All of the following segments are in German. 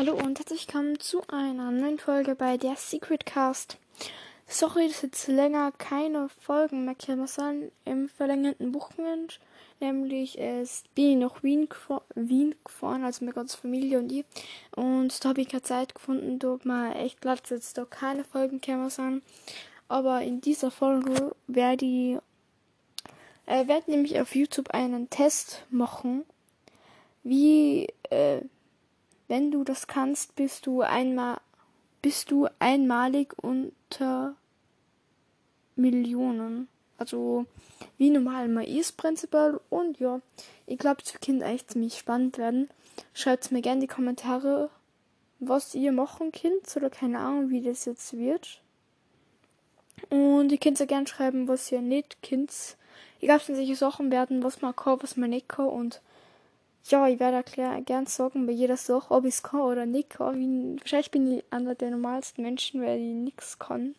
Hallo und herzlich willkommen zu einer neuen Folge bei der Secret Cast. Sorry, dass jetzt länger keine Folgen mehr kämen sollen im verlängerten Wochenende. Nämlich ist bin ich nach Wien, Wien gefahren, also mit ganzer Familie und ich. Und da habe ich keine Zeit gefunden, da mir echt leid, dass jetzt da keine Folgen kämen sollen. Aber in dieser Folge werde ich äh, werde nämlich auf YouTube einen Test machen, wie äh, wenn du das kannst, bist du einmal bist du einmalig unter Millionen. Also wie normal mal ist prinzipiell. Und ja, ich glaube, es Kind echt ziemlich spannend werden. Schreibt mir gerne in die Kommentare, was ihr machen könnt oder keine Ahnung, wie das jetzt wird. Und ihr könnt ja gerne schreiben, was ihr nicht könnt. Ich glaube, es sind solche Sachen werden, was man kann, was man nicht kann und ja, ich werde erklären, gern sagen bei jeder Sache, ob ich es kann oder nicht kann. Wahrscheinlich bin ich einer der normalsten Menschen, weil ich nichts kann.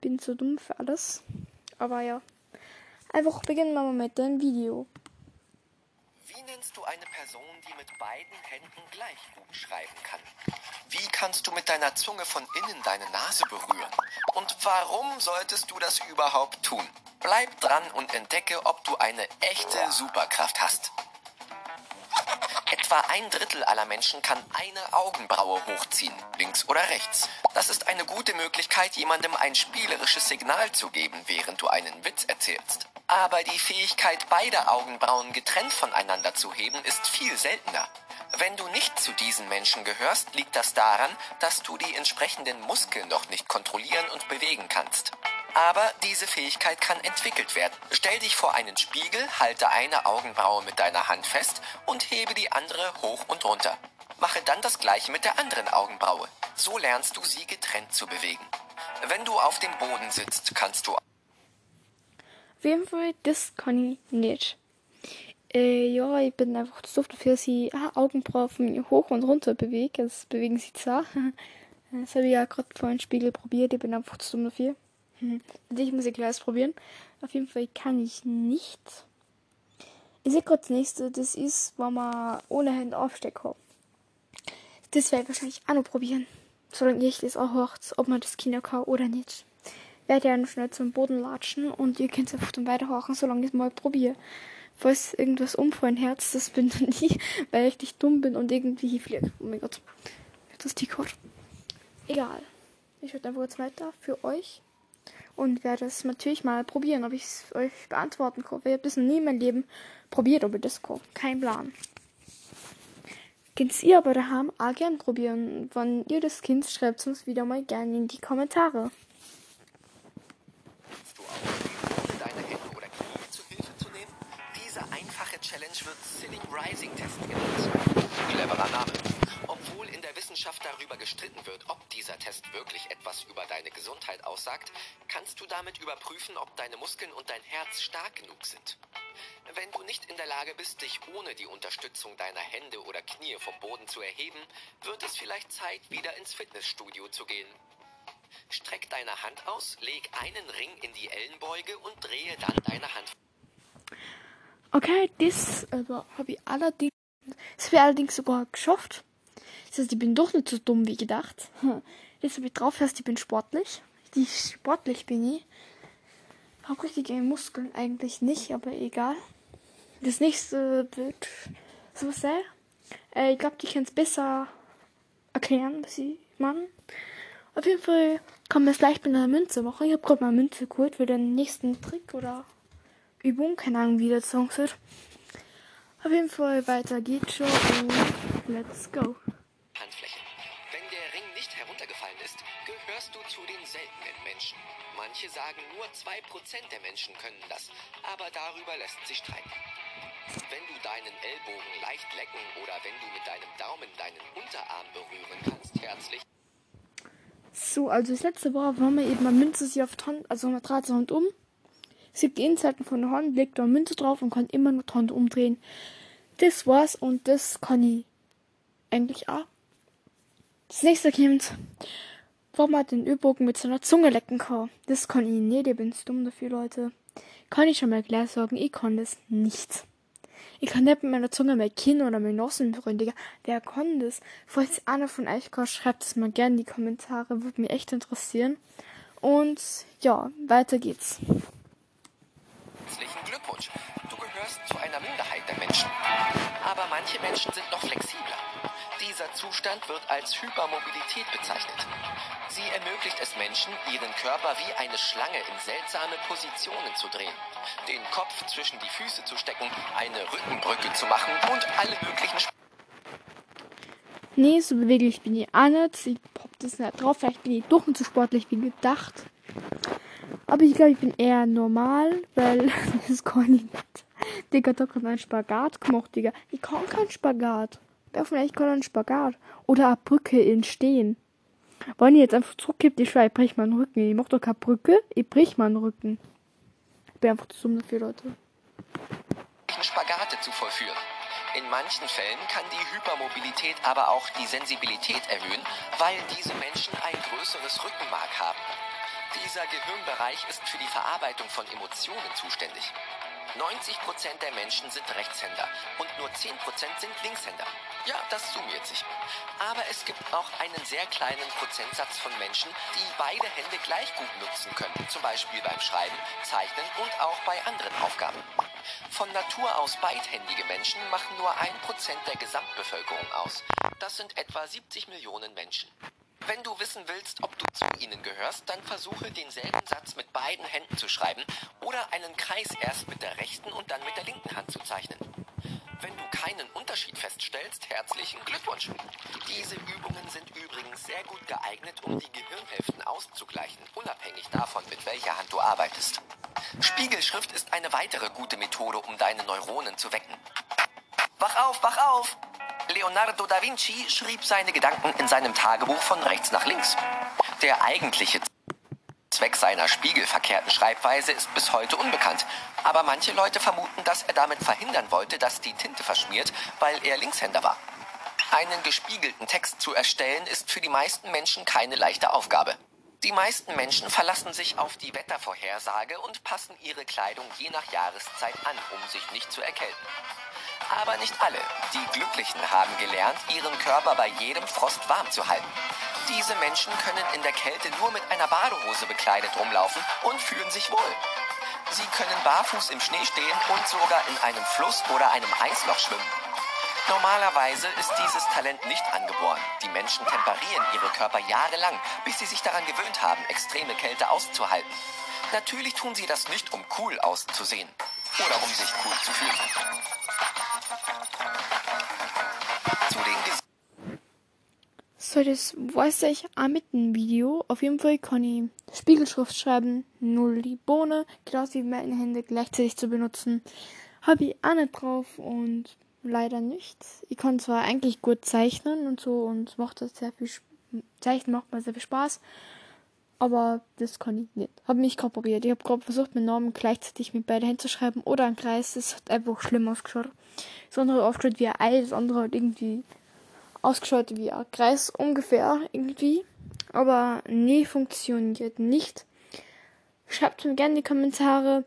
Bin zu dumm für alles. Aber ja. Einfach beginnen wir mal mit dem Video. Wie nennst du eine Person, die mit beiden Händen gleich gut schreiben kann? Wie kannst du mit deiner Zunge von innen deine Nase berühren? Und warum solltest du das überhaupt tun? Bleib dran und entdecke, ob du eine echte Superkraft hast. Etwa ein Drittel aller Menschen kann eine Augenbraue hochziehen, links oder rechts. Das ist eine gute Möglichkeit, jemandem ein spielerisches Signal zu geben, während du einen Witz erzählst. Aber die Fähigkeit, beide Augenbrauen getrennt voneinander zu heben, ist viel seltener. Wenn du nicht zu diesen Menschen gehörst, liegt das daran, dass du die entsprechenden Muskeln noch nicht kontrollieren und bewegen kannst. Aber diese Fähigkeit kann entwickelt werden. Stell dich vor einen Spiegel, halte eine Augenbraue mit deiner Hand fest und hebe die andere hoch und runter. Mache dann das gleiche mit der anderen Augenbraue. So lernst du sie getrennt zu bewegen. Wenn du auf dem Boden sitzt, kannst du. Jeden Fall, das ich nicht. Äh, ja, ich bin einfach zu doof dafür, dass ich ah, Augenbrauen von mir hoch und runter bewege. Das bewegen sie zwar. Das habe ich ja gerade vor einem Spiegel probiert. Ich bin einfach zu dumm dafür. Hm. Ich muss ich gleich probieren. Auf jeden Fall kann ich nicht. Ich sehe gerade das nächste, das ist, wenn man ohne Hände aufstecken Das werde ich wahrscheinlich auch noch probieren. Solange ich das auch hört, ob man das Kinder kann oder nicht. Werde ja schnell zum Boden latschen und ihr könnt es einfach dann weiterhorchen, solange ich es mal probiere. Falls irgendwas umfallen Herz, das bin dann nie, weil ich richtig dumm bin und irgendwie fliege. Oh mein Gott. Das ist die Code. Egal. Ich werde einfach jetzt weiter für euch und werde es natürlich mal probieren, ob ich es euch beantworten kann. Ich habe das noch nie in meinem Leben probiert, das kann. Kein Plan. Könnt ihr aber daheim auch gern probieren. Wenn ihr das Kind schreibt es uns wieder mal gerne in die Kommentare. Du auch deine Hände oder Knie zu Hilfe zu nehmen? Diese einfache Challenge wird Silly Rising Test genannt. Cleverer Name. Obwohl in der Wissenschaft darüber gestritten wird, ob dieser Test wirklich etwas über deine Gesundheit aussagt, kannst du damit überprüfen, ob deine Muskeln und dein Herz stark genug sind. Wenn du nicht in der Lage bist, dich ohne die Unterstützung deiner Hände oder Knie vom Boden zu erheben, wird es vielleicht Zeit, wieder ins Fitnessstudio zu gehen. Streck deine Hand aus, leg einen Ring in die Ellenbeuge und drehe dann deine Hand. Okay, das also, habe ich allerdings, das allerdings sogar geschafft. Das heißt, ich bin doch nicht so dumm wie gedacht. Jetzt habe ich drauf, dass ich bin sportlich. Die sportlich bin ich. Hab richtige Muskeln eigentlich nicht, aber egal. Das nächste wird so sehr. Äh, ich glaube, die können es besser erklären, was sie machen. Auf jeden Fall man es leicht mit einer Münze machen. Ich habe gerade mal Münze geholt für den nächsten Trick oder Übung. Keine Ahnung, wie das Song wird. Auf jeden Fall weiter geht's schon und let's go. Gehörst du zu den seltenen Menschen. Manche sagen, nur 2% der Menschen können das, aber darüber lässt sich streiten. Wenn du deinen Ellbogen leicht lecken oder wenn du mit deinem Daumen deinen Unterarm berühren kannst, herzlich. So, also das letzte war, wenn man eben mal Münze sie auf Hand, also man dreht Hand um, sieht die Innenseiten von der Hand, legt da Münze drauf und kann immer nur die umdrehen. Das war's und das kann ich eigentlich auch. Das nächste kommt warum man den Übungen mit seiner Zunge lecken kann. Das kann ich nicht, ich bin dumm dafür, Leute. Kann ich schon mal gleich sagen, ich kann das nicht. Ich kann nicht mit meiner Zunge mein Kinn oder mein Nossen berühren. Wer kann das? Falls einer von euch kann, schreibt es mal gerne in die Kommentare. Würde mich echt interessieren. Und ja, weiter geht's. Herzlichen Glückwunsch. Du gehörst zu einer Minderheit der Menschen. Aber manche Menschen sind noch flexibler. Dieser Zustand wird als Hypermobilität bezeichnet. Sie ermöglicht es Menschen, ihren Körper wie eine Schlange in seltsame Positionen zu drehen, den Kopf zwischen die Füße zu stecken, eine Rückenbrücke zu machen und alle möglichen Sp Nee, so beweglich bin ich auch nicht. Ich hab das nicht drauf. Vielleicht bin ich doch nicht so sportlich wie gedacht. Aber ich glaube, ich bin eher normal, weil das kann ich nicht. Digga, da kann ein Spagat gemacht, Digga. Ich kann keinen Spagat. Von euch kann einen Spagat? Oder eine Brücke in Stehen. Wenn ich jetzt einfach zurückgebe, ich schwör, ich brich meinen Rücken. Ich mach doch keine Brücke, ich brich meinen Rücken. Ich bin einfach zu dumm dafür, Leute. Spagate zu vollführen. In manchen Fällen kann die Hypermobilität aber auch die Sensibilität erhöhen, weil diese Menschen ein größeres Rückenmark haben. Dieser Gehirnbereich ist für die Verarbeitung von Emotionen zuständig. 90% der Menschen sind Rechtshänder und nur 10% sind Linkshänder. Ja, das summiert sich. Aber es gibt auch einen sehr kleinen Prozentsatz von Menschen, die beide Hände gleich gut nutzen können. Zum Beispiel beim Schreiben, Zeichnen und auch bei anderen Aufgaben. Von Natur aus beidhändige Menschen machen nur ein Prozent der Gesamtbevölkerung aus. Das sind etwa 70 Millionen Menschen. Wenn du wissen willst, ob du zu ihnen gehörst, dann versuche denselben Satz mit beiden Händen zu schreiben oder einen Kreis erst mit der rechten und dann mit der linken Hand zu zeichnen. Wenn du keinen Unterschied feststellst, herzlichen Glückwunsch. Diese Übungen sind übrigens sehr gut geeignet, um die Gehirnhälften auszugleichen, unabhängig davon, mit welcher Hand du arbeitest. Spiegelschrift ist eine weitere gute Methode, um deine Neuronen zu wecken. Wach auf, wach auf! Leonardo da Vinci schrieb seine Gedanken in seinem Tagebuch von rechts nach links. Der eigentliche Zweck seiner spiegelverkehrten Schreibweise ist bis heute unbekannt. Aber manche Leute vermuten, dass er damit verhindern wollte, dass die Tinte verschmiert, weil er Linkshänder war. Einen gespiegelten Text zu erstellen ist für die meisten Menschen keine leichte Aufgabe. Die meisten Menschen verlassen sich auf die Wettervorhersage und passen ihre Kleidung je nach Jahreszeit an, um sich nicht zu erkälten. Aber nicht alle. Die Glücklichen haben gelernt, ihren Körper bei jedem Frost warm zu halten. Diese Menschen können in der Kälte nur mit einer Badehose bekleidet rumlaufen und fühlen sich wohl. Sie können barfuß im Schnee stehen und sogar in einem Fluss oder einem Eisloch schwimmen. Normalerweise ist dieses Talent nicht angeboren. Die Menschen temperieren ihre Körper jahrelang, bis sie sich daran gewöhnt haben, extreme Kälte auszuhalten. Natürlich tun sie das nicht, um cool auszusehen oder um sich cool zu fühlen. Das weiß ich auch mit dem Video. Auf jeden Fall kann ich Spiegelschrift schreiben, null die Bohne, genauso wie meine Hände gleichzeitig zu benutzen. Habe ich auch nicht drauf und leider nicht. Ich kann zwar eigentlich gut zeichnen und so und macht das sehr viel Zeichnen macht mir sehr viel Spaß, aber das kann ich nicht. Habe mich probiert. Ich habe gerade versucht, meinen Namen gleichzeitig mit beiden Händen zu schreiben oder einen Kreis. Das hat einfach schlimm ausgeschaut. Das andere hat aufgeschaut wie ein Ei, das andere hat irgendwie ausgeschaut wie ein Kreis ungefähr irgendwie. Aber nee, funktioniert nicht. Schreibt mir gerne in die Kommentare,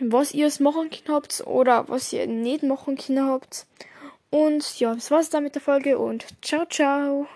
was ihr es machen habt oder was ihr nicht machen habt. Und ja, das war's dann mit der Folge und ciao, ciao.